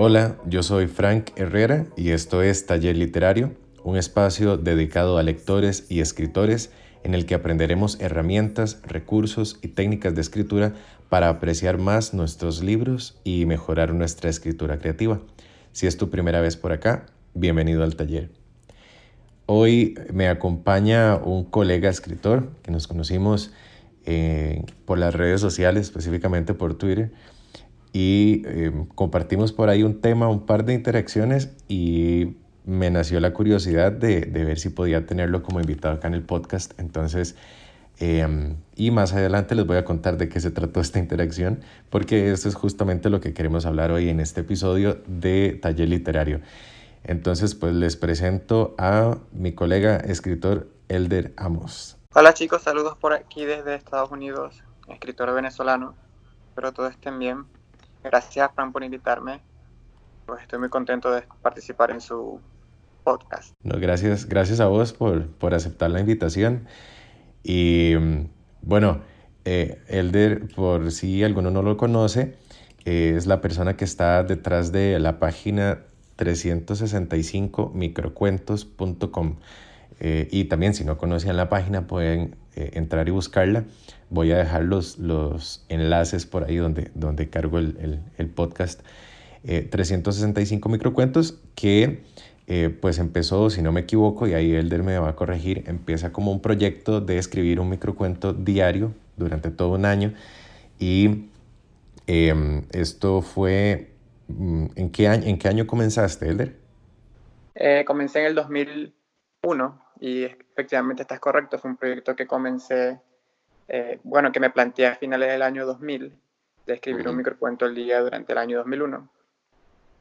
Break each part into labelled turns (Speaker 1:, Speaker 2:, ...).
Speaker 1: Hola, yo soy Frank Herrera y esto es Taller Literario, un espacio dedicado a lectores y escritores en el que aprenderemos herramientas, recursos y técnicas de escritura para apreciar más nuestros libros y mejorar nuestra escritura creativa. Si es tu primera vez por acá, bienvenido al taller. Hoy me acompaña un colega escritor que nos conocimos eh, por las redes sociales, específicamente por Twitter y eh, compartimos por ahí un tema, un par de interacciones y me nació la curiosidad de, de ver si podía tenerlo como invitado acá en el podcast. Entonces, em, y más adelante les voy a contar de qué se trató esta interacción, porque esto es justamente lo que queremos hablar hoy en este episodio de Taller Literario. Entonces, pues les presento a mi colega escritor Elder Amos.
Speaker 2: Hola chicos, saludos por aquí desde Estados Unidos, escritor venezolano. Espero todos estén bien. Gracias, Fran, por invitarme. Pues estoy muy contento de participar en su podcast.
Speaker 1: No, gracias, gracias a vos por, por aceptar la invitación. Y bueno, eh, Elder, por si alguno no lo conoce, eh, es la persona que está detrás de la página 365microcuentos.com. Eh, y también si no conocían la página pueden eh, entrar y buscarla. Voy a dejar los, los enlaces por ahí donde, donde cargo el, el, podcast. 365 eh, microcuentos que pues empezó, si no me equivoco, y ahí Elder me va a corregir, empieza como un proyecto de escribir un microcuento diario durante todo un año. Y em, esto fue, mm, ¿en qué, año, ¿en qué año comenzaste, Elder?
Speaker 2: comencé en el 2001 y efectivamente estás correcto, fue un proyecto que comencé, eh, bueno, que me planteé a finales del año 2000 de escribir un microcuento al día durante el año 2001,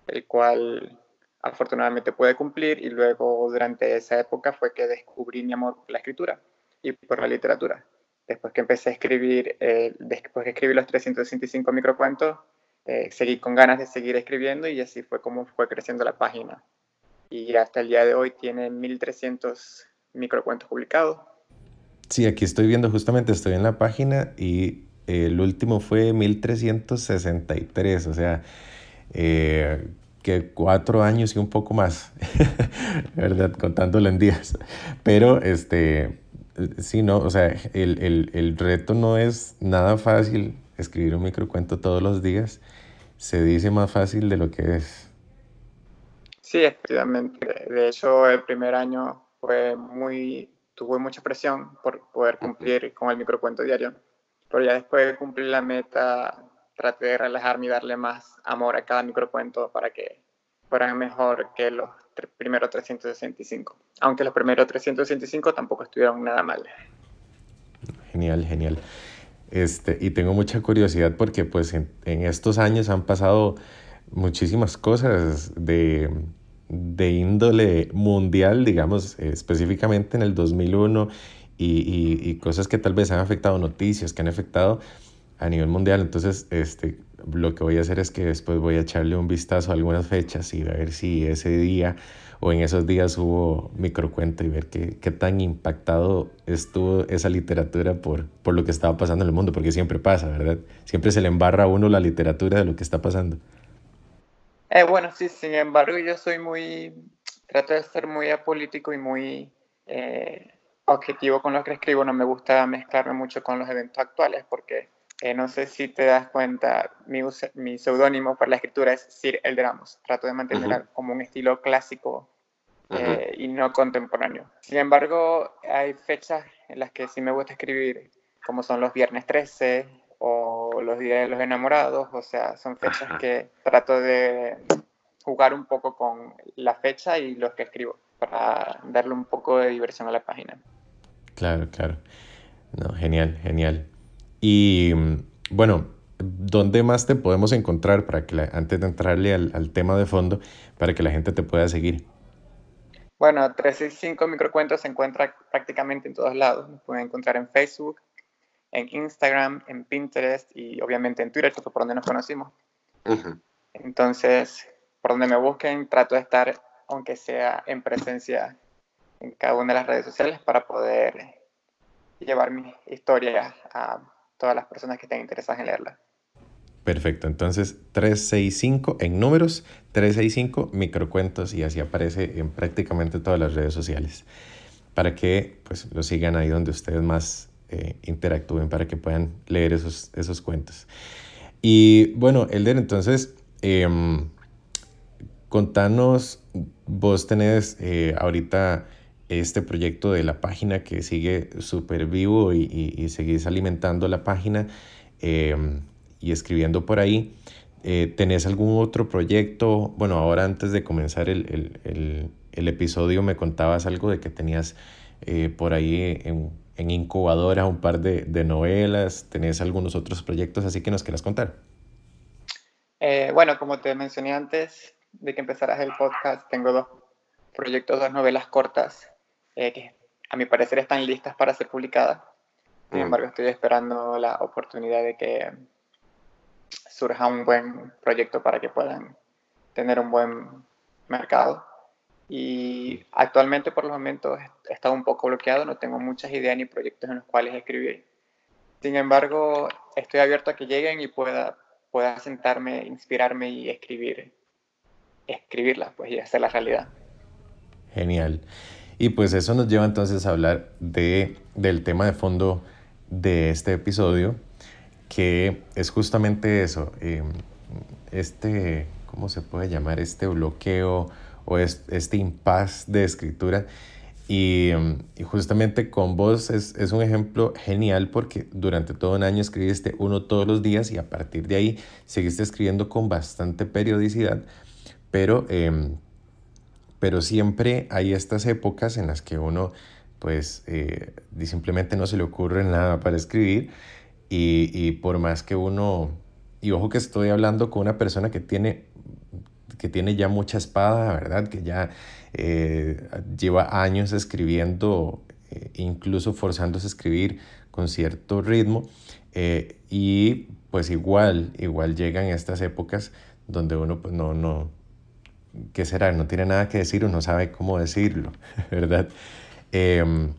Speaker 2: el cual afortunadamente pude cumplir y luego durante esa época fue que descubrí mi amor por la escritura y por la literatura. Después que empecé a escribir, eh, después que escribí los 365 microcuentos, eh, seguí con ganas de seguir escribiendo y así fue como fue creciendo la página y hasta el día de hoy tiene 1300 microcuentos publicados.
Speaker 1: Sí, aquí estoy viendo justamente, estoy en la página y el último fue 1363, o sea, eh, que cuatro años y un poco más, ¿verdad? Contándolo en días. Pero, este, sí, no, o sea, el, el, el reto no es nada fácil escribir un microcuento todos los días. Se dice más fácil de lo que es.
Speaker 2: Sí, efectivamente. De hecho, el primer año fue muy, tuve mucha presión por poder cumplir con el microcuento diario. Pero ya después de cumplir la meta, traté de relajarme y darle más amor a cada microcuento para que fueran mejor que los primeros 365. Aunque los primeros 365 tampoco estuvieron nada mal.
Speaker 1: Genial, genial. Este, y tengo mucha curiosidad porque pues en estos años han pasado muchísimas cosas de, de índole mundial, digamos, específicamente en el 2001 y, y, cosas que tal vez han afectado, noticias que han afectado a nivel mundial. Entonces, este, lo que voy a hacer es que después voy a echarle un vistazo a algunas fechas y a ver si ese día o en esos días hubo microcuento y ver qué, qué tan impactado estuvo esa literatura por, por lo que estaba pasando en el mundo, porque siempre pasa, ¿verdad? Siempre se le embarra a uno la literatura de lo que está pasando.
Speaker 2: Eh, bueno, sí, sin embargo, yo soy muy, trato de ser muy apolítico y muy eh, objetivo con lo que escribo. No me gusta mezclarme mucho con los eventos actuales porque eh, no sé si te das cuenta, mi, mi seudónimo para la escritura es Sir Elderamos. Trato de mantener como un estilo clásico y no contemporáneo. Sin embargo, hay fechas en las que sí me gusta escribir, como son los viernes 13, o los días de los enamorados, o sea, son fechas que trato de jugar un poco con la fecha y los que escribo para darle un poco de diversión a la página.
Speaker 1: Claro, claro. No, genial, genial. Y bueno, ¿dónde más te podemos encontrar para que antes de entrarle al, al, tema de fondo, para que la gente te pueda seguir?
Speaker 2: Bueno, 365 microcuentos se encuentra prácticamente en todos lados. Nos pueden encontrar en Facebook, en Instagram, en Pinterest y obviamente en Twitter, que fue por donde nos conocimos. Entonces, por donde me busquen, trato de estar, aunque sea en presencia en cada una de las redes sociales, para poder llevar mi historia a todas las personas que estén interesadas en leerla.
Speaker 1: Perfecto, entonces 365 en números, 365 microcuentos y así aparece en prácticamente todas las redes sociales para que pues lo sigan ahí donde ustedes más eh, interactúen para que puedan leer esos, esos cuentos. Y bueno, Elder, entonces, em, contanos, vos tenés eh, ahorita este proyecto de la página que sigue súper vivo y, y, seguís alimentando la página. Em, y escribiendo por ahí. Eh, ¿Tenés algún otro proyecto? Bueno, ahora antes de comenzar el, el, el, episodio me contabas algo de que tenías por ahí en, en, incubadora un par de, de, novelas, tenés algunos otros proyectos, así que nos quieras contar.
Speaker 2: Eh, bueno, como te mencioné antes de que empezaras el podcast, tengo dos proyectos, dos novelas cortas que a mi parecer están listas para ser publicadas. Sin mm. embargo, estoy esperando la oportunidad de que surja un buen proyecto para que puedan tener un buen mercado. Y actualmente por el momento he estado un poco bloqueado, no tengo muchas ideas ni proyectos en los cuales escribir. Sin embargo, estoy abierto a que lleguen y pueda, pueda sentarme, inspirarme y escribir, escribirlas pues, y hacer la realidad.
Speaker 1: Genial. Y pues eso nos lleva entonces a hablar de, del tema de fondo de este episodio, que es justamente eso, eh, este, ¿cómo se puede llamar? Este bloqueo o este impasse de escritura. Y, y, justamente con vos es, es, un ejemplo genial porque durante todo un año escribiste uno todos los días y a partir de ahí seguiste escribiendo con bastante periodicidad, pero, em, pero siempre hay estas épocas en las que uno pues eh, simplemente no se le ocurre nada para escribir y, y, por más que uno, y ojo que estoy hablando con una persona que tiene, que tiene ya mucha espada, ¿verdad? Que ya eh, lleva años escribiendo, eh, incluso forzándose a escribir con cierto ritmo. Eh, y pues igual, igual llegan estas épocas donde uno pues no, no, ¿qué será? No tiene nada que decir o no sabe cómo decirlo, ¿verdad? Em,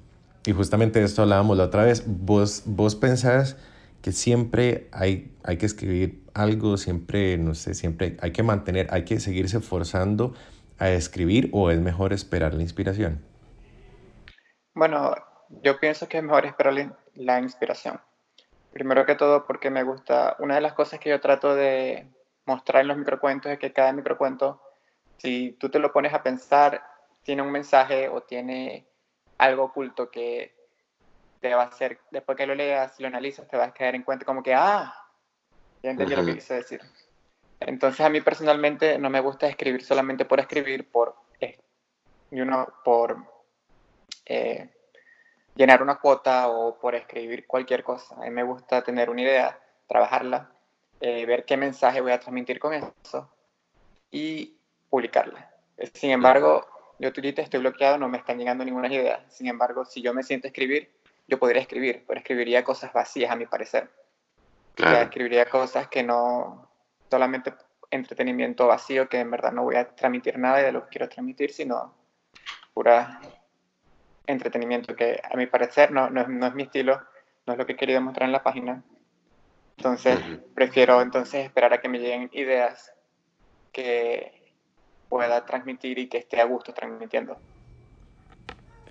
Speaker 1: y justamente de esto hablábamos la otra vez. Vos, vos pensás que siempre hay, hay que escribir algo, siempre, no sé, siempre hay que mantener, hay que seguirse forzando a escribir o es mejor esperar la inspiración?
Speaker 2: Bueno, yo pienso que es mejor esperar la inspiración. Primero que todo porque me gusta, una de las cosas que yo trato de mostrar en los microcuentos es que cada microcuento, si tú te lo pones a pensar, tiene un mensaje o tiene algo oculto que te va a hacer, después que lo leas, lo analizas, te vas a caer en cuenta como que, ah, ya entendí lo que quise decir. Entonces a mí personalmente no me gusta escribir solamente por escribir, por, eh, uno, por eh, llenar una cuota o por escribir cualquier cosa. A mí me gusta tener una idea, trabajarla, eh, ver qué mensaje voy a transmitir con eso y publicarla. Sin embargo, yo ahorita estoy bloqueado, no me están llegando ninguna idea. Sin embargo, si yo me siento a escribir, yo podría escribir, pero escribiría cosas vacías a mi parecer. escribiría cosas que no, solamente entretenimiento vacío, que en verdad no voy a transmitir nada de lo que quiero transmitir, sino pura entretenimiento, que a mi parecer no, no, es, mi estilo, no es lo que he querido mostrar en la página. Entonces, prefiero entonces esperar a que me lleguen ideas que pueda transmitir y que esté a gusto transmitiendo.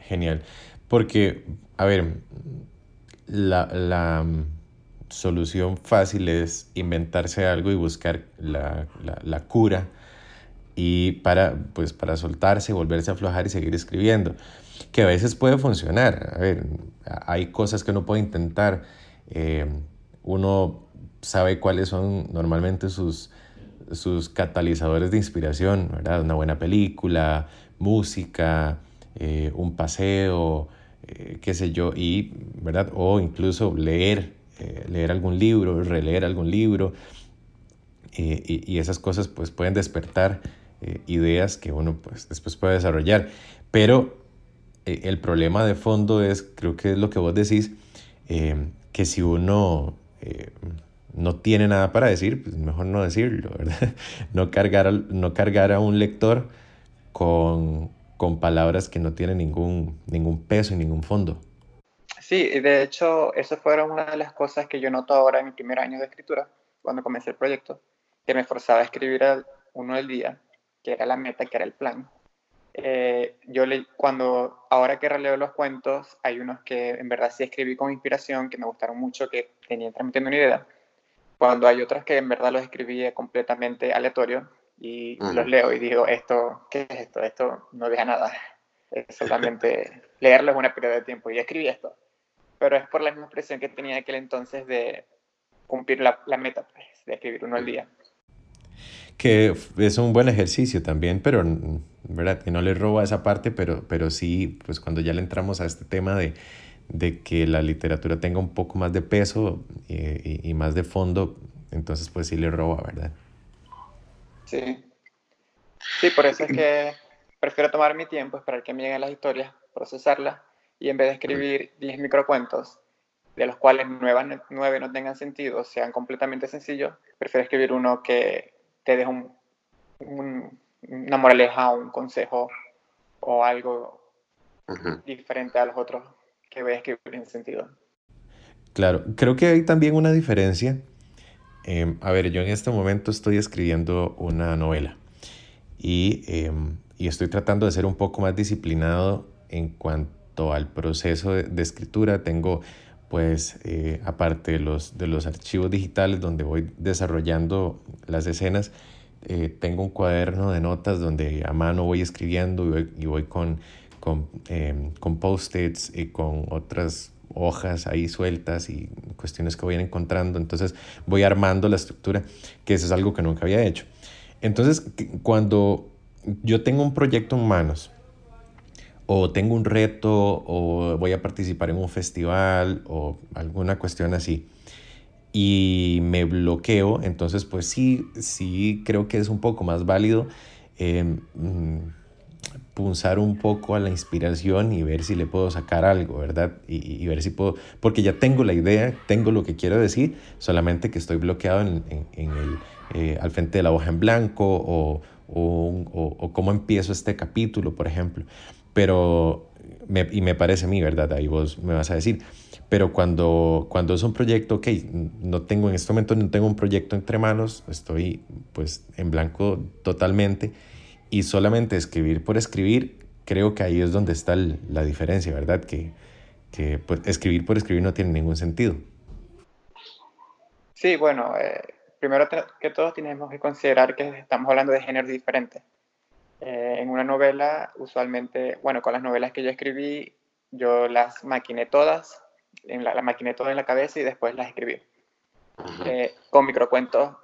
Speaker 1: Genial. Porque, a ver, la, la mm, solución fácil es inventarse algo y buscar la, la, la, cura y para, pues, para soltarse, volverse a aflojar y seguir escribiendo, que a veces puede funcionar. A ver, hay cosas que uno puede intentar. Eh, uno sabe cuáles son normalmente sus, sus catalizadores de inspiración, ¿verdad? Una buena película, música, eh, un paseo, eh, qué sé yo, y, ¿verdad? O incluso leer, eh, leer algún libro, releer algún libro, eh, y, y, esas cosas pues pueden despertar ideas que uno pues después puede desarrollar. Pero el problema de fondo es, creo que es lo que vos decís, que si uno no tiene nada para decir, pues mejor no decirlo, ¿verdad? No cargar, no cargar a un lector con, con palabras que no tienen ningún, ningún peso y ningún fondo.
Speaker 2: Sí, y de hecho, eso fueron una de las cosas que yo noto ahora en mi primer año de escritura, cuando comencé el proyecto, que me forzaba a escribir uno al día, que era la meta, que era el plan. Eh, yo le, cuando, ahora que releo los cuentos, hay unos que en verdad sí escribí con inspiración, que me gustaron mucho, que tenían transmitiendo una idea. Cuando hay otros que en verdad los escribí completamente aleatorio y los leo y digo, esto, ¿qué es esto? Esto no deja nada. Es solamente leerlo es una pérdida de tiempo. Y escribí esto. Pero es por la misma presión que tenía aquel entonces de cumplir la, la meta, pues, de escribir uno al día.
Speaker 1: Que es un buen ejercicio también, pero, ¿verdad? Que no le roba esa parte, pero, pero sí, pues cuando ya le entramos a este tema de, de que la literatura tenga un poco más de peso y, y, más de fondo, entonces pues sí le roba, ¿verdad?
Speaker 2: Sí. Sí, por eso es que prefiero tomar mi tiempo, esperar que me lleguen las historias, procesarlas y en vez de escribir 10 microcuentos, de los cuales 9, no tengan sentido, sean completamente sencillos, prefiero escribir uno que te deje un, una moraleja un consejo o algo diferente a los otros que voy a escribir en sentido.
Speaker 1: Claro, creo que hay también una diferencia. Em, a ver, yo en este momento estoy escribiendo una novela y, em, y estoy tratando de ser un poco más disciplinado en cuanto al proceso de, escritura. Tengo, pues, eh, aparte de los, de los archivos digitales donde voy desarrollando las escenas, eh, tengo un cuaderno de notas donde a mano voy escribiendo y voy, y voy con, con, em, con post-its y con otras hojas ahí sueltas y cuestiones que voy encontrando. Entonces voy armando la estructura, que eso es algo que nunca había hecho. Entonces, cuando yo tengo un proyecto en manos, o tengo un reto, o voy a participar en un festival, o alguna cuestión así, y me bloqueo, entonces pues sí, sí creo que es un poco más válido eh, punzar un poco a la inspiración y ver si le puedo sacar algo, ¿verdad? Y, ver si puedo, porque ya tengo la idea, tengo lo que quiero decir, solamente que estoy bloqueado en, en, el, eh, al frente de la hoja en blanco o, o, o, cómo empiezo este capítulo, por ejemplo. Pero, me, y me parece a mí, ¿verdad? Ahí vos me vas a decir, pero cuando, cuando es un proyecto, ok, no tengo en este momento, no tengo un proyecto entre manos, estoy pues en blanco totalmente y solamente escribir por escribir, creo que ahí es donde está la diferencia, ¿verdad? Que, que pues, escribir por escribir no tiene ningún sentido.
Speaker 2: Sí, bueno, eh, primero que todos tenemos que considerar que estamos hablando de géneros diferentes. Eh, en una novela, usualmente, bueno, con las novelas que yo escribí, yo las maquiné todas en la, la maquiné todo en la cabeza y después las escribí. Eh, con microcuentos.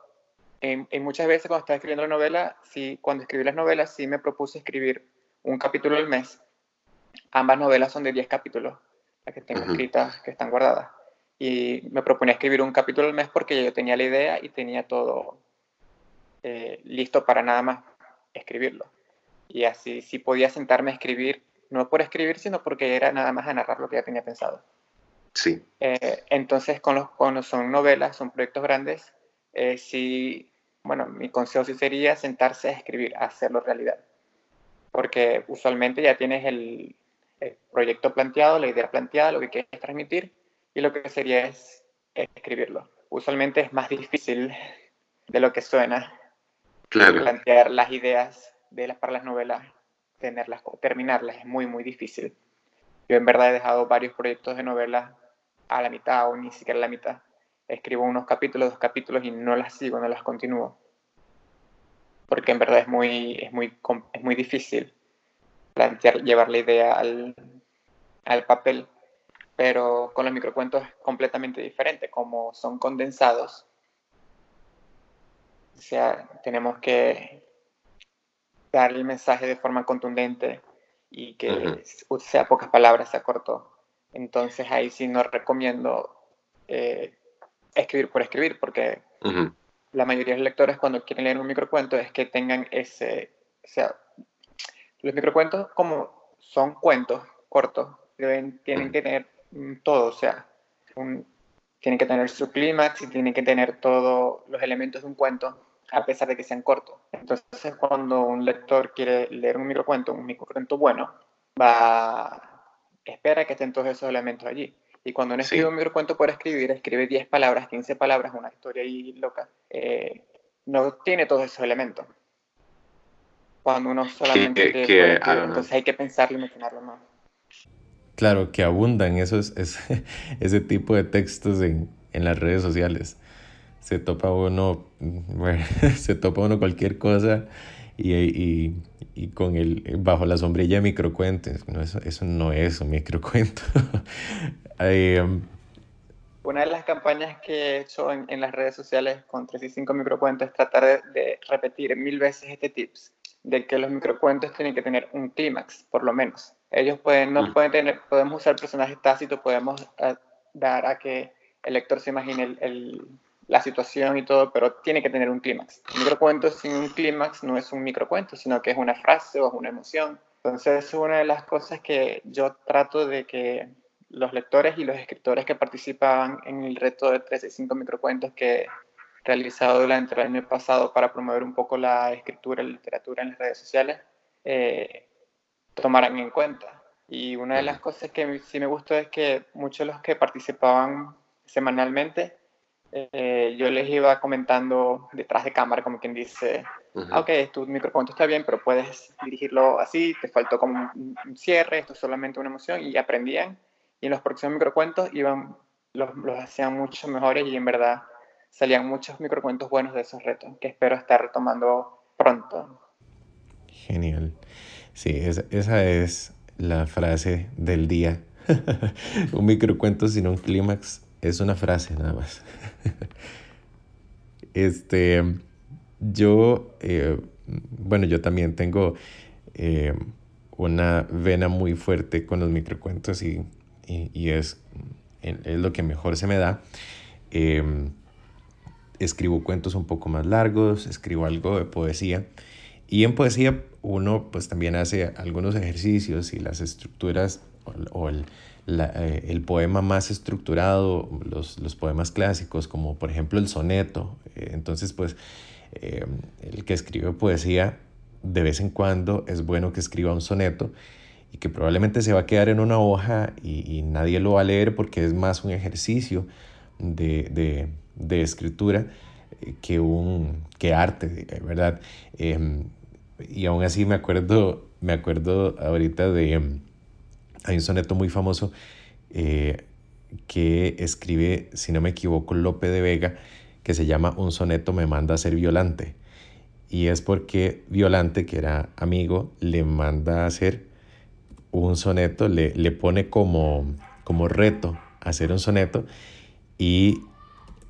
Speaker 2: Y, muchas veces cuando estaba escribiendo la novela, sí, cuando escribí las novelas, sí me propuse escribir un capítulo al mes. Ambas novelas son de 10 capítulos, las que tengo escritas, que están guardadas. Y me proponía escribir un capítulo al mes porque yo tenía la idea y tenía todo eh, listo para nada más escribirlo. Y así sí podía sentarme a escribir, no por escribir, sino porque era nada más a narrar lo que ya tenía pensado.
Speaker 3: Sí.
Speaker 2: Eh, entonces, con los, cuando son novelas, son proyectos grandes, eh, sí, bueno, mi consejo sí sería sentarse a escribir, a hacerlo realidad. Porque usualmente ya tienes el, el proyecto planteado, la idea planteada, lo que quieres transmitir, y lo que sería es escribirlo. Usualmente es más difícil de lo que suena
Speaker 3: claro.
Speaker 2: plantear las ideas de las, para las novelas, tenerlas, terminarlas, es muy, muy difícil. Yo en verdad he dejado varios proyectos de novelas a la mitad o ni siquiera a la mitad. Escribo unos capítulos, dos capítulos y no las sigo, no las continúo. Porque en verdad es muy, es muy, es muy difícil plantear, llevar la idea al, al papel. Pero con los microcuentos es completamente diferente, como son condensados. O sea, tenemos que dar el mensaje de forma contundente y que sea pocas palabras, sea corto. Entonces ahí sí no recomiendo eh, escribir por escribir, porque la mayoría de los lectores cuando quieren leer un microcuento es que tengan ese, o sea, los microcuentos como son cuentos cortos, deben, tienen que tener todo, o sea, tienen que tener su clímax y tienen que tener todos los elementos de un cuento, a pesar de que sean cortos. Entonces, cuando un lector quiere leer un microcuento, un microcuento bueno, va espera que estén todos esos elementos allí. Y cuando uno escribe un microcuento por escribir, escribe 10 palabras, 15 palabras, una historia ahí loca, eh, no tiene todos esos elementos. Cuando uno solamente...
Speaker 3: Que,
Speaker 2: entonces hay que pensarlo y mencionarlo más.
Speaker 1: Claro, que abundan esos, ese tipo de textos en, en las redes sociales. Se topa uno, se topa uno cualquier cosa y, y, y, con el, bajo la sombrilla de microcuentos. No, eso, eso no es un microcuento.
Speaker 2: Um, Una de las campañas que he hecho en, en las redes sociales con 3 y 5 microcuentos es tratar de, de, repetir mil veces este tips de que los microcuentos tienen que tener un clímax, por lo menos. Ellos pueden, no mm. pueden tener, podemos usar personajes tácitos, podemos uh, dar a que el lector se imagine el, el la situación y todo, pero tiene que tener un clímax. Un microcuento sin un clímax no es un microcuento, sino que es una frase o es una emoción. Entonces, es una de las cosas que yo trato de que los lectores y los escritores que participaban en el reto de 35 microcuentos que he realizado durante el año pasado para promover un poco la escritura y literatura en las redes sociales, eh, tomaran en cuenta. Y una de las cosas que sí me gustó es que muchos de los que participaban semanalmente eh, yo les iba comentando detrás de cámara, como quien dice, ah, ok, tu microcuento está bien, pero puedes dirigirlo así, te faltó como un, cierre, esto es solamente una emoción, y aprendían. Y en los próximos microcuentos iban, los, hacían mucho mejores y en verdad salían muchos microcuentos buenos de esos retos, que espero estar retomando pronto.
Speaker 1: Genial. Sí, esa, esa es la frase del día. un microcuento sin un clímax es una frase nada más. este, yo, eh, bueno, yo también tengo eh, una vena muy fuerte con los microcuentos y, y, es, es, lo que mejor se me da. Em, escribo cuentos un poco más largos, escribo algo de poesía. Y en poesía uno pues también hace algunos ejercicios y las estructuras o, el, eh, el poema más estructurado, los, los, poemas clásicos, como por ejemplo el soneto. Eh, entonces, pues, eh, el que escribe poesía, de vez en cuando es bueno que escriba un soneto y que probablemente se va a quedar en una hoja y, nadie lo va a leer porque es más un ejercicio de, de, escritura que, un, que arte, ¿verdad? Em, y aún así me acuerdo, me acuerdo ahorita de hay un soneto muy famoso eh, que escribe, si no me equivoco, Lope de Vega, que se llama Un soneto me manda a ser Violante. Y es porque Violante, que era amigo, le manda a hacer un soneto, le, le pone como, como reto hacer un soneto y,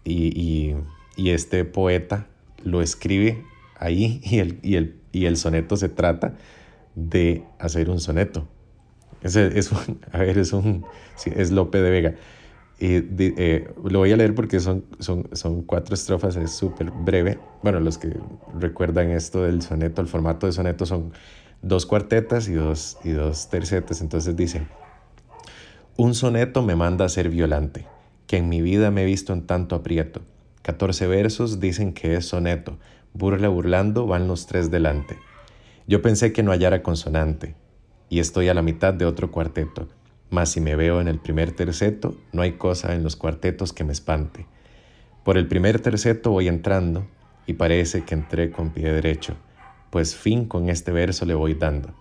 Speaker 1: y, y, este poeta lo escribe ahí y el, y, el, y el soneto se trata de hacer un soneto. Es, es a ver, es un, es Lope de Vega. Y eh, lo voy a leer porque son, son, son cuatro estrofas, es súper breve. Bueno, los que recuerdan esto del soneto, el formato de soneto son dos cuartetas y dos, y dos tercetas. Entonces dice, un soneto me manda a ser violante, que en mi vida me he visto en tanto aprieto. Catorce versos dicen que es soneto, burla burlando van los tres delante. Yo pensé que no hallara consonante, y estoy a la mitad de otro cuarteto, mas si me veo en el primer terceto, no hay cosa en los cuartetos que me espante. Por el primer terceto voy entrando, y parece que entré con pie derecho, pues fin con este verso le voy dando.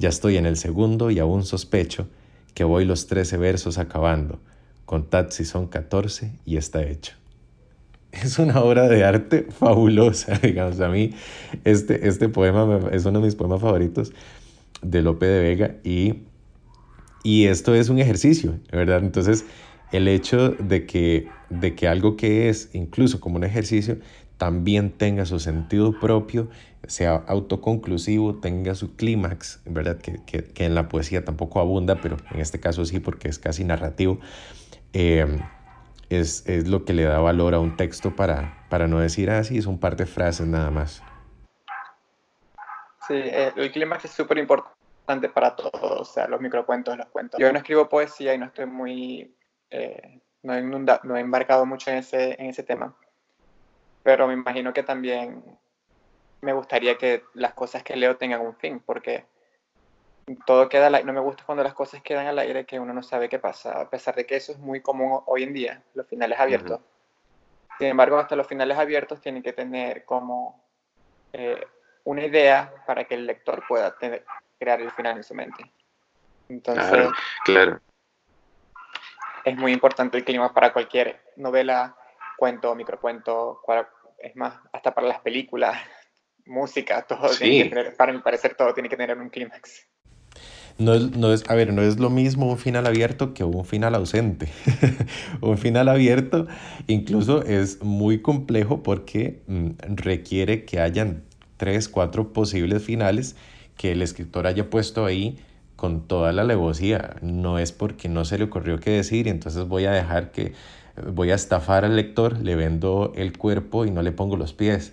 Speaker 1: Ya estoy en el segundo y aún sospecho que voy los trece versos acabando. Contad si son catorce y está hecho. Es una obra de arte fabulosa, digamos. A mí este, este poema es uno de mis poemas favoritos de Lope de Vega y, y esto es un ejercicio, ¿verdad? Entonces, el hecho de que, de que algo que es incluso como un ejercicio también tenga su sentido propio, sea autoconclusivo, tenga su clímax, ¿verdad? Que, que, que, en la poesía tampoco abunda, pero en este caso sí porque es casi narrativo, eh, es, es, lo que le da valor a un texto para, para no decir, ah, es un par de frases nada más.
Speaker 2: Sí, eh, el clímax es súper importante para todos, o sea, los microcuentos, los cuentos. Yo no escribo poesía y no estoy muy, eh, no, he no he embarcado mucho en ese, en ese tema, pero me imagino que también me gustaría que las cosas que leo tengan un fin, porque todo queda al aire. No me gusta cuando las cosas quedan al aire que uno no sabe qué pasa, a pesar de que eso es muy común hoy en día, los finales abiertos. Sin embargo, hasta los finales abiertos tienen que tener como eh, una idea para que el lector pueda crear el final en su mente.
Speaker 3: Entonces, claro,
Speaker 2: es muy importante el clima para cualquier novela, cuento, microcuento, es más, hasta para las películas, música, todo para mi parecer, todo tiene que tener un clímax.
Speaker 1: No es, no es, a ver, no es lo mismo un final abierto que un final ausente. un final abierto incluso es muy complejo porque mm, requiere que hayan tres, cuatro posibles finales que el escritor haya puesto ahí con toda la alevosía. No es porque no se le ocurrió qué decir y entonces voy a dejar que, voy a estafar al lector, le vendo el cuerpo y no le pongo los pies.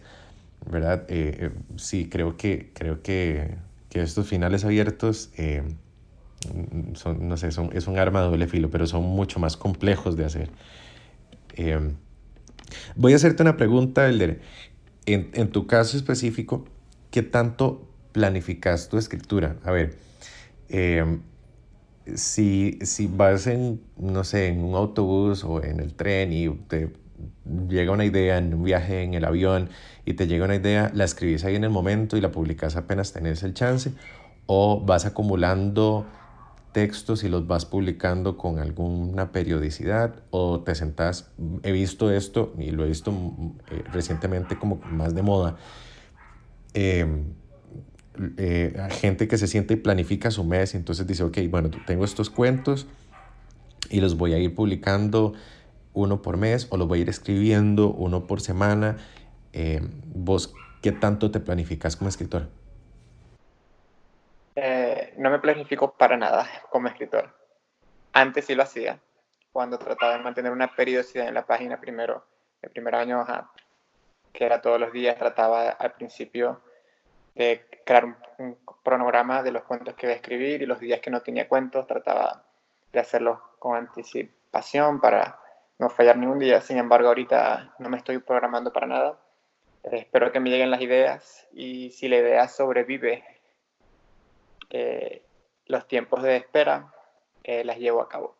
Speaker 1: ¿Verdad? Eh, eh, sí, creo que, creo que que estos finales abiertos eh, son, no sé, son, es un arma de doble filo, pero son mucho más complejos de hacer. Eh, voy a hacerte una pregunta, Elder. En, en, tu caso específico, ¿qué tanto planificas tu escritura? A ver, si, si vas en, no sé, en un autobús o en el tren y te llega una idea en un viaje en el avión y te llega una idea, la escribís ahí en el momento y la publicas apenas tenés el chance, o vas acumulando textos y los vas publicando con alguna periodicidad, o te sentás, he visto esto y lo he visto eh, recientemente como más de moda, em, eh, gente que se siente y planifica su mes y entonces dice, ok, bueno, tengo estos cuentos y los voy a ir publicando uno por mes o lo voy a ir escribiendo uno por semana. Eh, ¿Vos qué tanto te planificas como escritor?
Speaker 2: Eh, no me planifico para nada como escritor. Antes sí lo hacía, cuando trataba de mantener una periodicidad en la página primero, el primer año, que era todos los días, trataba al principio de crear un, un, cronograma de los cuentos que iba a escribir y los días que no tenía cuentos trataba de hacerlos con anticipación para no fallar ningún día. Sin embargo, ahorita no me estoy programando para nada. Eh, espero que me lleguen las ideas y si la idea sobrevive eh, los tiempos de espera, eh, las llevo a cabo.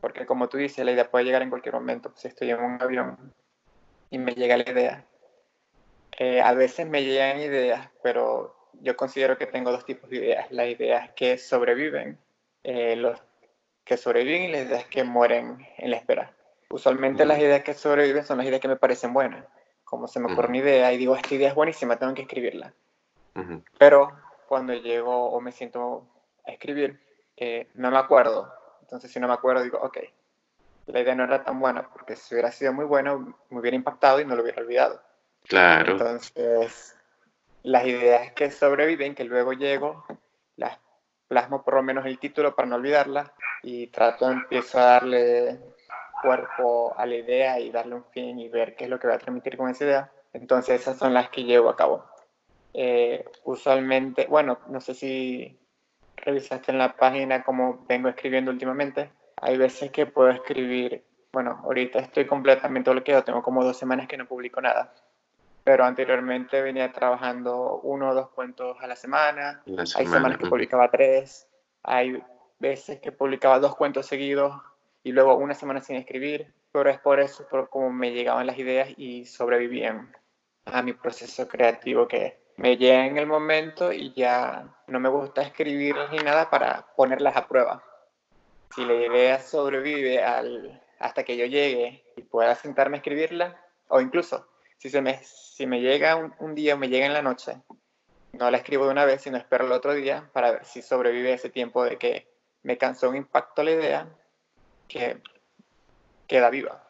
Speaker 2: Porque como tú dices, la idea puede llegar en cualquier momento. Si estoy en un avión y me llega la idea. a veces me llegan ideas, pero yo considero que tengo dos tipos de ideas. Las ideas que sobreviven, los que sobreviven y las ideas que mueren en la espera. Usualmente las ideas que sobreviven son las ideas que me parecen buenas. Como se me ocurre una idea y digo, esta idea es buenísima, tengo que escribirla. Pero cuando llego o me siento a escribir, eh, no me acuerdo. Entonces si no me acuerdo, digo, ok, la idea no era tan buena, porque si hubiera sido muy buena, me hubiera impactado y no lo hubiera olvidado.
Speaker 3: Claro.
Speaker 2: Entonces, las ideas que sobreviven, que luego llego, las plasmo por lo menos el título para no olvidarlas y trato, empiezo a darle cuerpo a la idea y darle un fin y ver qué es lo que va a transmitir con esa idea. Entonces esas son las que llevo a cabo. Eh, usualmente, bueno, no sé si revisaste en la página cómo vengo escribiendo últimamente. Hay veces que puedo escribir, bueno, ahorita estoy completamente bloqueado, tengo como dos semanas que no publico nada. Pero anteriormente venía trabajando uno o dos cuentos a la semana. Hay semanas que publicaba tres. Hay veces que publicaba dos cuentos seguidos y luego una semana sin escribir, pero es por eso, por cómo me llegaban las ideas y sobrevivían a mi proceso creativo que me llega en el momento y ya no me gusta escribir ni nada para ponerlas a prueba. Si la idea sobrevive al, hasta que yo llegue y pueda sentarme a escribirla, o incluso si, se me, si me llega un, un día o me llega en la noche, no la escribo de una vez, sino espero el otro día para ver si sobrevive ese tiempo de que me cansó un impacto la idea que queda viva.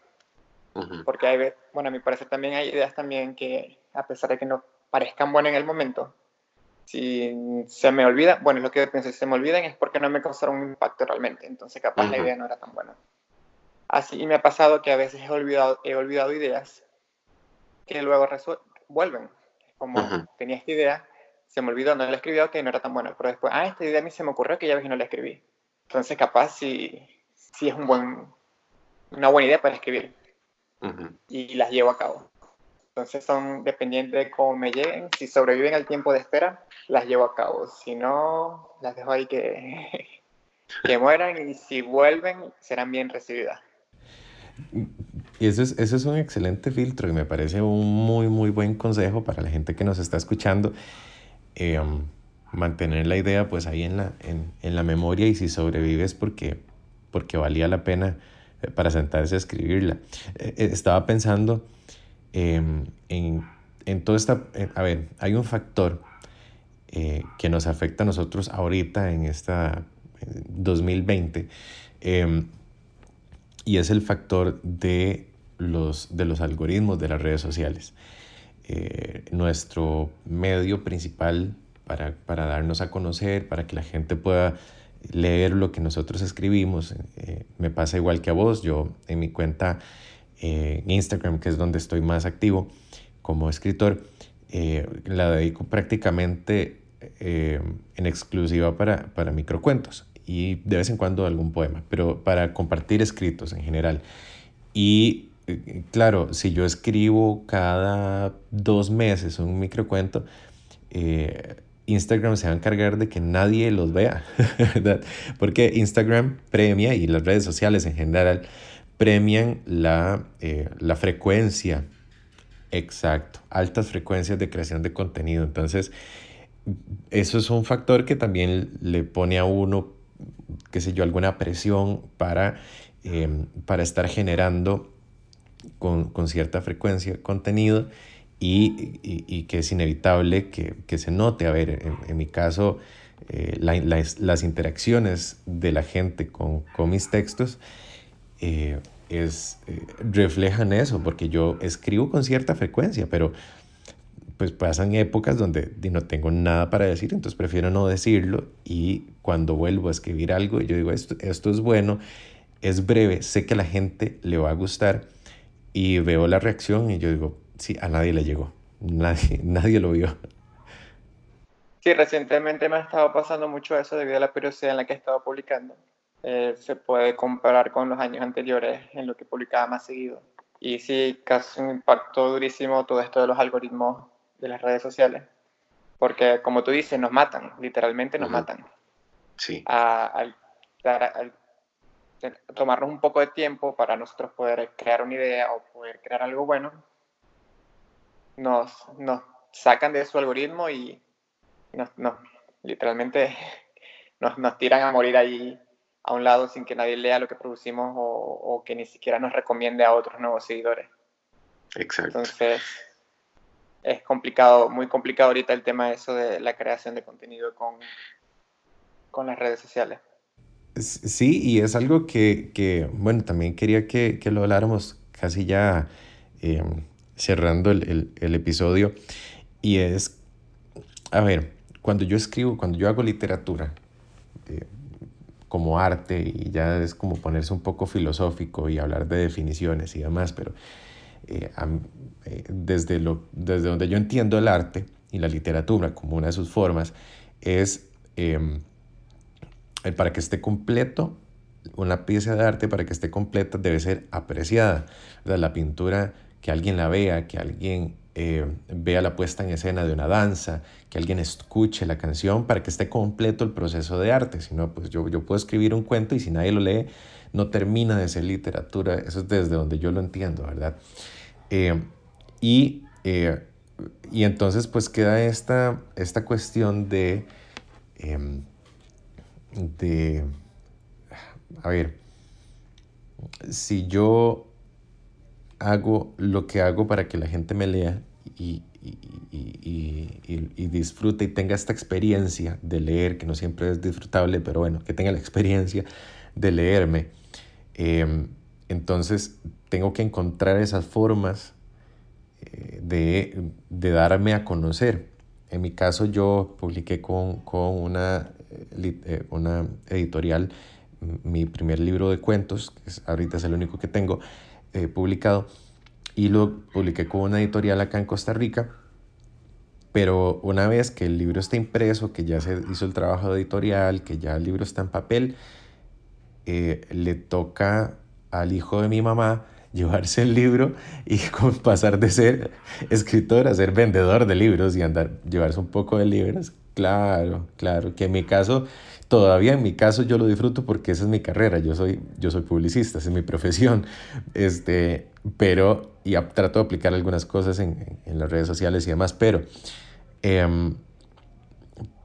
Speaker 2: Porque hay, bueno, a mi parecer también hay ideas también que, a pesar de que no parezcan buenas en el momento, si se me olvida, bueno, es lo que pienso, si se me olvidan es porque no me causaron un impacto realmente, entonces capaz la idea no era tan buena. Así y me ha pasado que a veces he olvidado, he olvidado ideas que luego vuelven. Como tenía esta idea, se me olvidó, no la escribí, que no era tan buena, pero después, ah, esta idea a mí se me ocurrió que ya ves que no la escribí. Entonces capaz si sí es un buen, una buena idea para escribir. Y las llevo a cabo. Entonces son dependientes de cómo me lleguen. Si sobreviven al tiempo de espera, las llevo a cabo. Si no, las dejo ahí que, que mueran y si vuelven, serán bien recibidas.
Speaker 1: Y eso es, eso es un excelente filtro y me parece un muy, muy buen consejo para la gente que nos está escuchando. Eh, um, mantener la idea pues ahí en la, en, en la memoria y si sobrevives porque, porque valía la pena eh, para sentarse a escribirla. Eh, estaba pensando em, en, en toda esta... a ver, hay un factor que nos afecta a nosotros ahorita en esta 2020 em, y es el factor de los, de los algoritmos de las redes sociales. nuestro medio principal para, para, darnos a conocer, para que la gente pueda leer lo que nosotros escribimos. Eh, me pasa igual que a vos, yo en mi cuenta eh, Instagram, que es donde estoy más activo como escritor, eh, la dedico prácticamente en exclusiva para, para microcuentos y de vez en cuando algún poema, pero para compartir escritos en general. Y claro, si yo escribo cada dos meses un microcuento, eh, Instagram se va a encargar de que nadie los vea, ¿verdad? Porque Instagram premia y las redes sociales en general premian la, eh, la frecuencia, exacto, altas frecuencias de creación de contenido. Entonces, eso es un factor que también le pone a uno, qué sé yo, alguna presión para, eh, para estar generando con, con cierta frecuencia contenido y, y, que es inevitable que, que, se note. A ver, en, mi caso, eh, las interacciones de la gente con, con mis textos eh, es, eh, reflejan eso, porque yo escribo con cierta frecuencia, pero pues pasan épocas donde no tengo nada para decir, entonces prefiero no decirlo y cuando vuelvo a escribir algo, yo digo, esto, esto es bueno, es breve, sé que a la gente le va a gustar y veo la reacción y yo digo, sí, a nadie le llegó. Nadie, nadie lo vio.
Speaker 2: Sí, recientemente me ha estado pasando mucho eso debido a la periodicidad en la que he estado publicando. Eh, se puede comparar con los años anteriores en lo que publicaba más seguido. Y sí, casi un impacto durísimo todo esto de los algoritmos de las redes sociales. Porque, como tú dices, nos matan, literalmente nos matan.
Speaker 3: Sí.
Speaker 2: al, al, tomarnos un poco de tiempo para nosotros poder crear una idea o poder crear algo bueno, nos, nos sacan de su algoritmo y nos, literalmente nos, nos, tiran a morir ahí a un lado sin que nadie lea lo que producimos o, o, que ni siquiera nos recomiende a otros nuevos seguidores.
Speaker 3: Exacto.
Speaker 2: Entonces, es complicado, muy complicado ahorita el tema de eso de la creación de contenido con, con las redes sociales.
Speaker 1: Sí, y es algo que, que bueno, también quería que, que, lo habláramos casi ya eh, cerrando el, el, episodio, y es, a ver, cuando yo escribo, cuando yo hago literatura, eh, como arte, y ya es como ponerse un poco filosófico y hablar de definiciones y demás, pero eh, eh, desde, lo, desde donde yo entiendo el arte y la literatura como una de sus formas, es em, para que esté completo, una pieza de arte para que esté completa debe ser apreciada. La pintura que alguien la vea, que alguien eh, vea la puesta en escena de una danza, que alguien escuche la canción para que esté completo el proceso de arte. Si no, pues yo, yo puedo escribir un cuento y si nadie lo lee, no termina de ser literatura. Eso es desde donde yo lo entiendo, ¿verdad? Eh, y, eh, y entonces pues queda esta, esta cuestión de, em, de, a ver, si yo hago lo que hago para que la gente me lea y, disfrute y tenga esta experiencia de leer, que no siempre es disfrutable, pero bueno, que tenga la experiencia de leerme. Em, entonces tengo que encontrar esas formas eh, de, darme a conocer. En mi caso yo publiqué con, una, eh, eh, una editorial mi primer libro de cuentos, que ahorita es el único que tengo, eh, publicado y lo publiqué con una editorial acá en Costa Rica. Pero una vez que el libro está impreso, que ya se hizo el trabajo editorial, que ya el libro está en papel, eh, le toca al hijo de mi mamá llevarse el libro y pasar de ser escritor a ser vendedor de libros y andar, llevarse un poco de libros. Claro, claro, que en mi caso, todavía en mi caso yo lo disfruto porque esa es mi carrera, yo soy, yo soy publicista, es mi profesión, este, pero, y trato de aplicar algunas cosas en, en las redes sociales y demás, pero, em,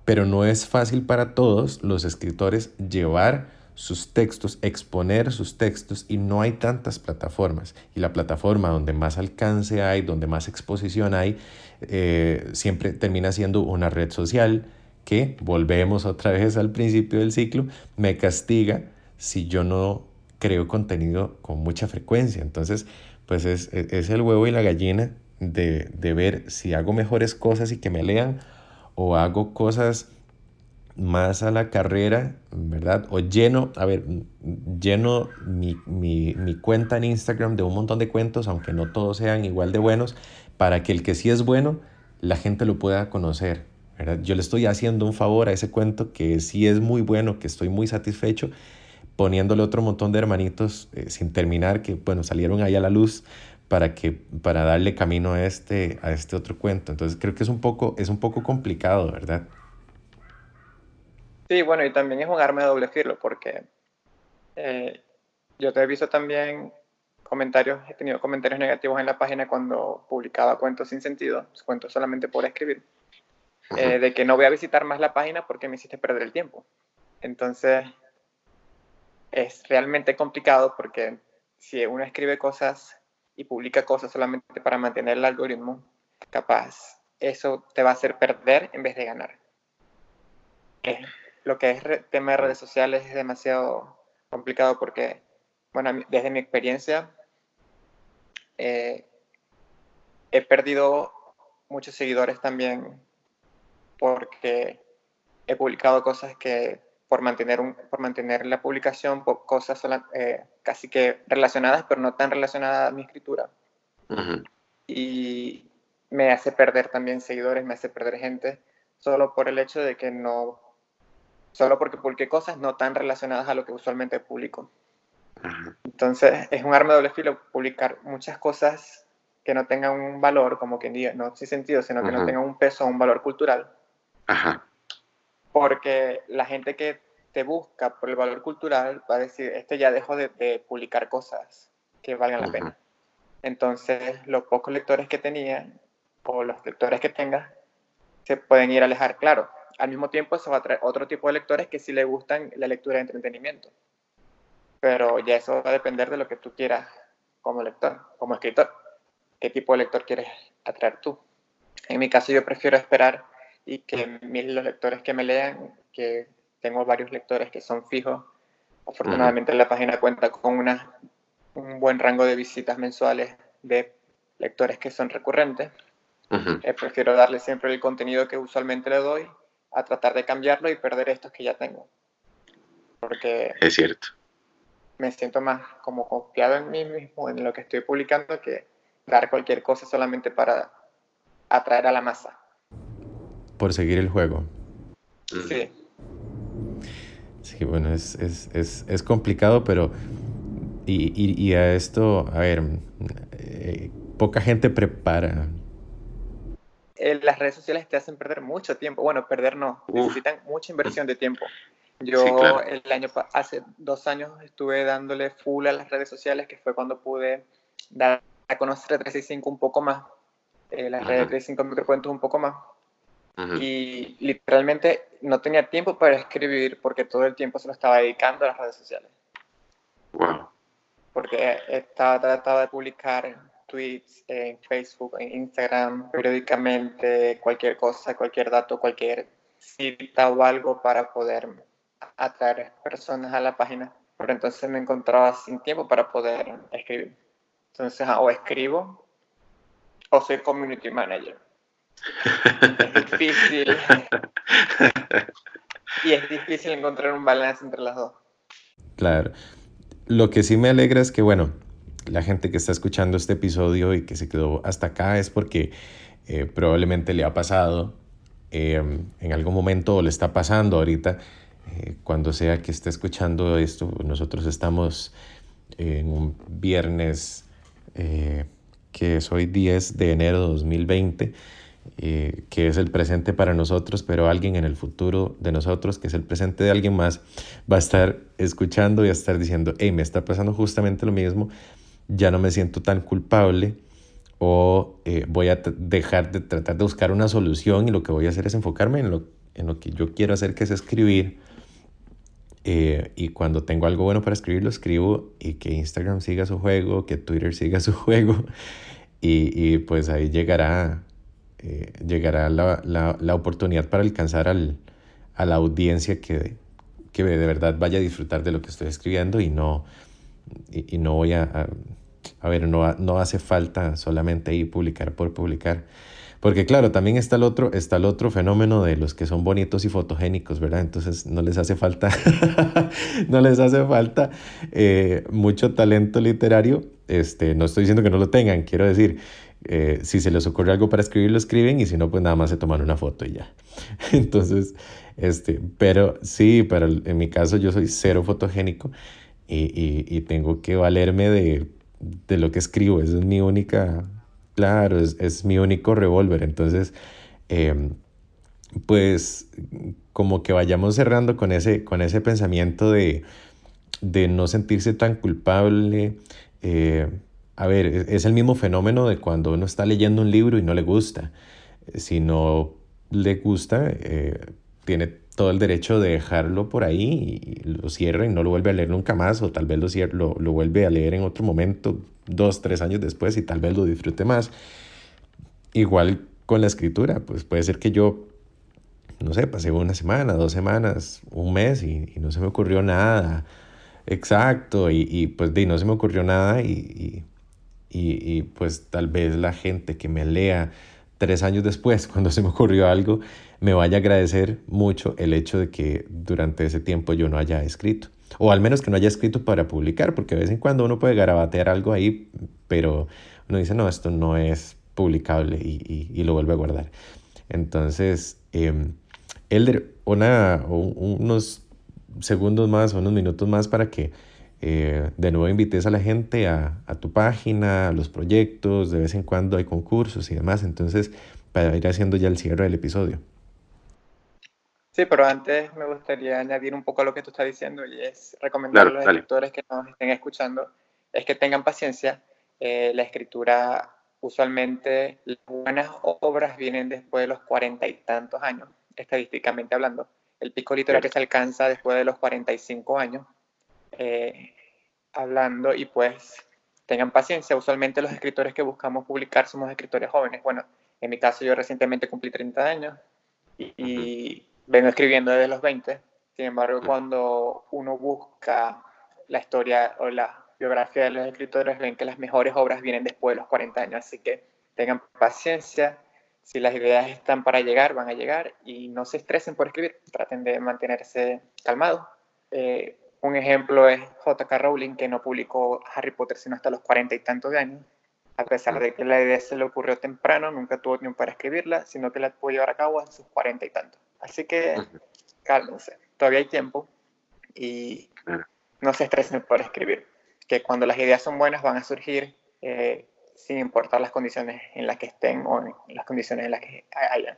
Speaker 1: pero no es fácil para todos los escritores llevar sus textos, exponer sus textos y no hay tantas plataformas. Y la plataforma donde más alcance hay, donde más exposición hay, eh, siempre termina siendo una red social que, volvemos otra vez al principio del ciclo, me castiga si yo no creo contenido con mucha frecuencia. Entonces, pues es, es el huevo y la gallina de, de ver si hago mejores cosas y que me lean o hago cosas más a la carrera, ¿verdad? O lleno, a ver, lleno mi, mi, mi, cuenta en Instagram de un montón de cuentos, aunque no todos sean igual de buenos, para que el que sí es bueno, la gente lo pueda conocer, Yo le estoy haciendo un favor a ese cuento que sí es muy bueno, que estoy muy satisfecho, poniéndole otro montón de hermanitos eh, sin terminar, que, bueno, salieron ahí a la luz para, que, para darle camino a este, a este otro cuento. Entonces creo que es un poco, es un poco complicado, ¿verdad?
Speaker 2: Sí, bueno, y también es un arma de doble filo, porque eh, yo te he visto también comentarios, he tenido comentarios negativos en la página cuando publicaba cuentos sin sentido, cuentos solamente por escribir, eh, de que no voy a visitar más la página porque me hiciste perder el tiempo. Entonces, es realmente complicado porque si uno escribe cosas y publica cosas solamente para mantener el algoritmo, capaz eso te va a hacer perder en vez de ganar. Eh, lo que es tema de redes sociales es demasiado complicado porque, bueno, desde mi experiencia, eh, he perdido muchos seguidores también porque he publicado cosas que por mantener, un, por mantener la publicación, cosas eh, casi que relacionadas, pero no tan relacionadas a mi escritura. Y me hace perder también seguidores, me hace perder gente, solo por el hecho de que no solo porque publiqué cosas no tan relacionadas a lo que usualmente publico. Entonces, es un arma de doble filo publicar muchas cosas que no tengan un valor, como que diga, no sin sentido, sino que no tengan un peso o un valor cultural. Porque la gente que te busca por el valor cultural va a decir, este ya dejó de, publicar cosas que valgan la pena. Entonces, los pocos lectores que tenía, o los lectores que tenga, se pueden ir a alejar. Claro, al mismo tiempo eso va a traer otro tipo de lectores que sí le gustan la lectura de entretenimiento. Pero ya eso va a depender de lo que tú quieras como lector, como escritor. ¿Qué tipo de lector quieres atraer tú? En mi caso yo prefiero esperar y que mis, los lectores que me lean, que tengo varios lectores que son fijos, afortunadamente la página cuenta con una, un buen rango de visitas mensuales de lectores que son recurrentes. Eh, prefiero darle siempre el contenido que usualmente le doy a tratar de cambiarlo y perder estos que ya tengo. Porque
Speaker 3: es cierto.
Speaker 2: Me siento más como confiado en mí mismo, en lo que estoy publicando, que dar cualquier cosa solamente para atraer a la masa.
Speaker 1: Por seguir el juego.
Speaker 2: Sí.
Speaker 1: Sí, bueno, es, es, es, es complicado, pero... Y, y, y, a esto, a ver, eh, poca gente prepara
Speaker 2: las redes sociales te hacen perder mucho tiempo. Bueno, perder no, necesitan mucha inversión de tiempo. Yo el año hace dos años estuve dándole full a las redes sociales, que fue cuando pude dar a conocer a 365 un poco más, eh, las redes de 365 microcuentos un poco más. Y literalmente no tenía tiempo para escribir porque todo el tiempo se lo estaba dedicando a las redes sociales.
Speaker 3: Wow.
Speaker 2: Porque estaba tratando de publicar tweets en Facebook, en Instagram, periódicamente, cualquier cosa, cualquier dato, cualquier cita o algo para poder atraer personas a la página. Pero entonces me encontraba sin tiempo para poder escribir. Entonces, ah, o escribo o soy community manager. Difícil. y es difícil encontrar un balance entre las dos.
Speaker 1: Claro. Lo que sí me alegra es que, bueno, la gente que está escuchando este episodio y que se quedó hasta acá es porque eh, probablemente le ha pasado eh, en algún momento o le está pasando ahorita, eh, cuando sea que esté escuchando esto, nosotros estamos en un viernes eh, que es hoy 10 de enero de 2020, eh, que es el presente para nosotros, pero alguien en el futuro de nosotros, que es el presente de alguien más, va a estar escuchando y a estar diciendo, hey, me está pasando justamente lo mismo, ya no me siento tan culpable o eh, voy a dejar de tratar de buscar una solución y lo que voy a hacer es enfocarme en lo, en lo que yo quiero hacer, que es escribir. Eh, y cuando tengo algo bueno para escribir, lo escribo y que Instagram siga su juego, que Twitter siga su juego. Y, y pues ahí llegará, eh, llegará la, la, oportunidad para alcanzar al, a la audiencia que, que de verdad vaya a disfrutar de lo que estoy escribiendo y no, y, no voy a a ver, no, no hace falta solamente ahí publicar por publicar. Porque claro, también está el, otro, está el otro fenómeno de los que son bonitos y fotogénicos, ¿verdad? Entonces no les hace falta, no les hace falta eh, mucho talento literario. Este, no estoy diciendo que no lo tengan, quiero decir, eh, si se les ocurre algo para escribir, lo escriben y si no, pues nada más se toman una foto y ya. Entonces, este, pero sí, pero en mi caso yo soy cero fotogénico y, y, y tengo que valerme de de lo que escribo. Esa es mi única, claro, es, es mi único revólver. Entonces, em, pues como que vayamos cerrando con ese, con ese pensamiento de, de no sentirse tan culpable. Eh, a ver, es el mismo fenómeno de cuando uno está leyendo un libro y no le gusta. Si no le gusta, eh, tiene todo el derecho de dejarlo por ahí y lo cierra y no lo vuelve a leer nunca más o tal vez lo, lo, lo vuelve a leer en otro momento, dos, tres años después y tal vez lo disfrute más. Igual con la escritura, pues puede ser que yo, no sé, pasé una semana, dos semanas, un mes y, no se me ocurrió nada exacto y, y pues de, no se me ocurrió nada y, y, y pues tal vez la gente que me lea tres años después, cuando se me ocurrió algo, me vaya a agradecer mucho el hecho de que durante ese tiempo yo no haya escrito. O al menos que no haya escrito para publicar, porque de vez en cuando uno puede garabatear algo ahí, pero uno dice, no, esto no es publicable y, y, lo vuelve a guardar. Entonces, eh, Elder, una, unos segundos más, unos minutos más para que eh, de nuevo invites a la gente a, a, tu página, a los proyectos, de vez en cuando hay concursos y demás, entonces para ir haciendo ya el cierre del episodio.
Speaker 2: Sí, pero antes me gustaría añadir un poco a lo que tú estás diciendo y es recomendar a los lectores que nos estén escuchando es que tengan paciencia. Eh, la escritura, usualmente, las buenas obras vienen después de los cuarenta y tantos años, estadísticamente hablando. El pico literario se alcanza después de los 45 años. Eh, hablando y pues tengan paciencia. Usualmente los escritores que buscamos publicar somos escritores jóvenes. Bueno, en mi caso yo recientemente cumplí 30 años y, vengo escribiendo desde los 20. Sin embargo, cuando uno busca la historia o la biografía de los escritores, ven que las mejores obras vienen después de los 40 años. Así que tengan paciencia. Si las ideas están para llegar, van a llegar y no se estresen por escribir. Traten de mantenerse calmados. Eh, un ejemplo es J.K. Rowling, que no publicó Harry Potter sino hasta los cuarenta y tantos años. A pesar de que la idea se le ocurrió temprano, nunca tuvo tiempo para escribirla, sino que la pudo llevar a cabo en sus cuarenta y tantos. Así que cálmense, todavía hay tiempo y no se estresen por escribir. Que cuando las ideas son buenas van a surgir eh, sin importar las condiciones en las que estén o en las condiciones en las que hayan.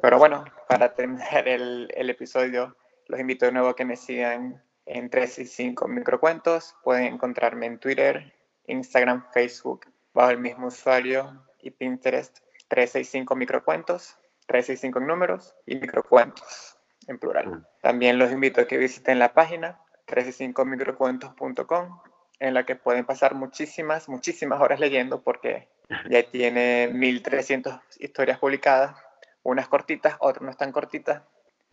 Speaker 2: Pero bueno, para terminar el, el episodio, los invito de nuevo a que me sigan en 3 y 5 microcuentos. Pueden encontrarme en Twitter, Instagram, Facebook, bajo el mismo usuario y Pinterest 365 microcuentos, 365 en números y microcuentos en plural. Mm. También los invito a que visiten la página 365microcuentos.com en la que pueden pasar muchísimas, muchísimas horas leyendo porque ya tiene 1300 historias publicadas, unas cortitas, otras no están cortitas,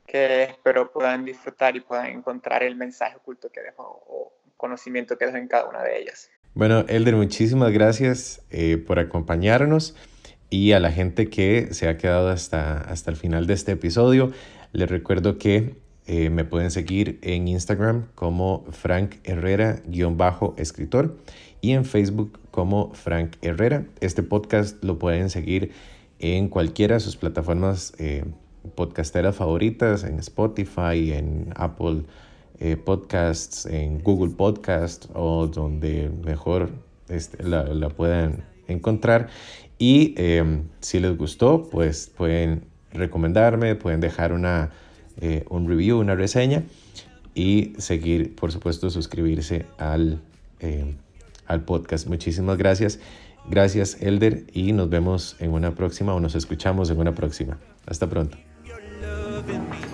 Speaker 2: que espero puedan disfrutar y puedan encontrar el mensaje oculto que dejo o conocimiento que dejo en cada una de ellas.
Speaker 1: Bueno, Elder, muchísimas gracias eh, por acompañarnos y a la gente que se ha quedado hasta, hasta el final de este episodio. Les recuerdo que eh, me pueden seguir en Instagram como Frank Herrera-escritor y en Facebook como Frank Herrera. Este podcast lo pueden seguir en cualquiera de sus plataformas eh, podcasteras favoritas, en Spotify, en Apple eh, Podcasts, en Google Podcasts o donde mejor este, la, puedan encontrar. Y em, si les gustó, pues pueden recomendarme, pueden dejar una, eh, un review, una reseña y seguir, por supuesto, suscribirse al, em, al podcast. Muchísimas gracias. Gracias, Elder, y nos vemos en una próxima o nos escuchamos en una próxima. Hasta pronto. in me.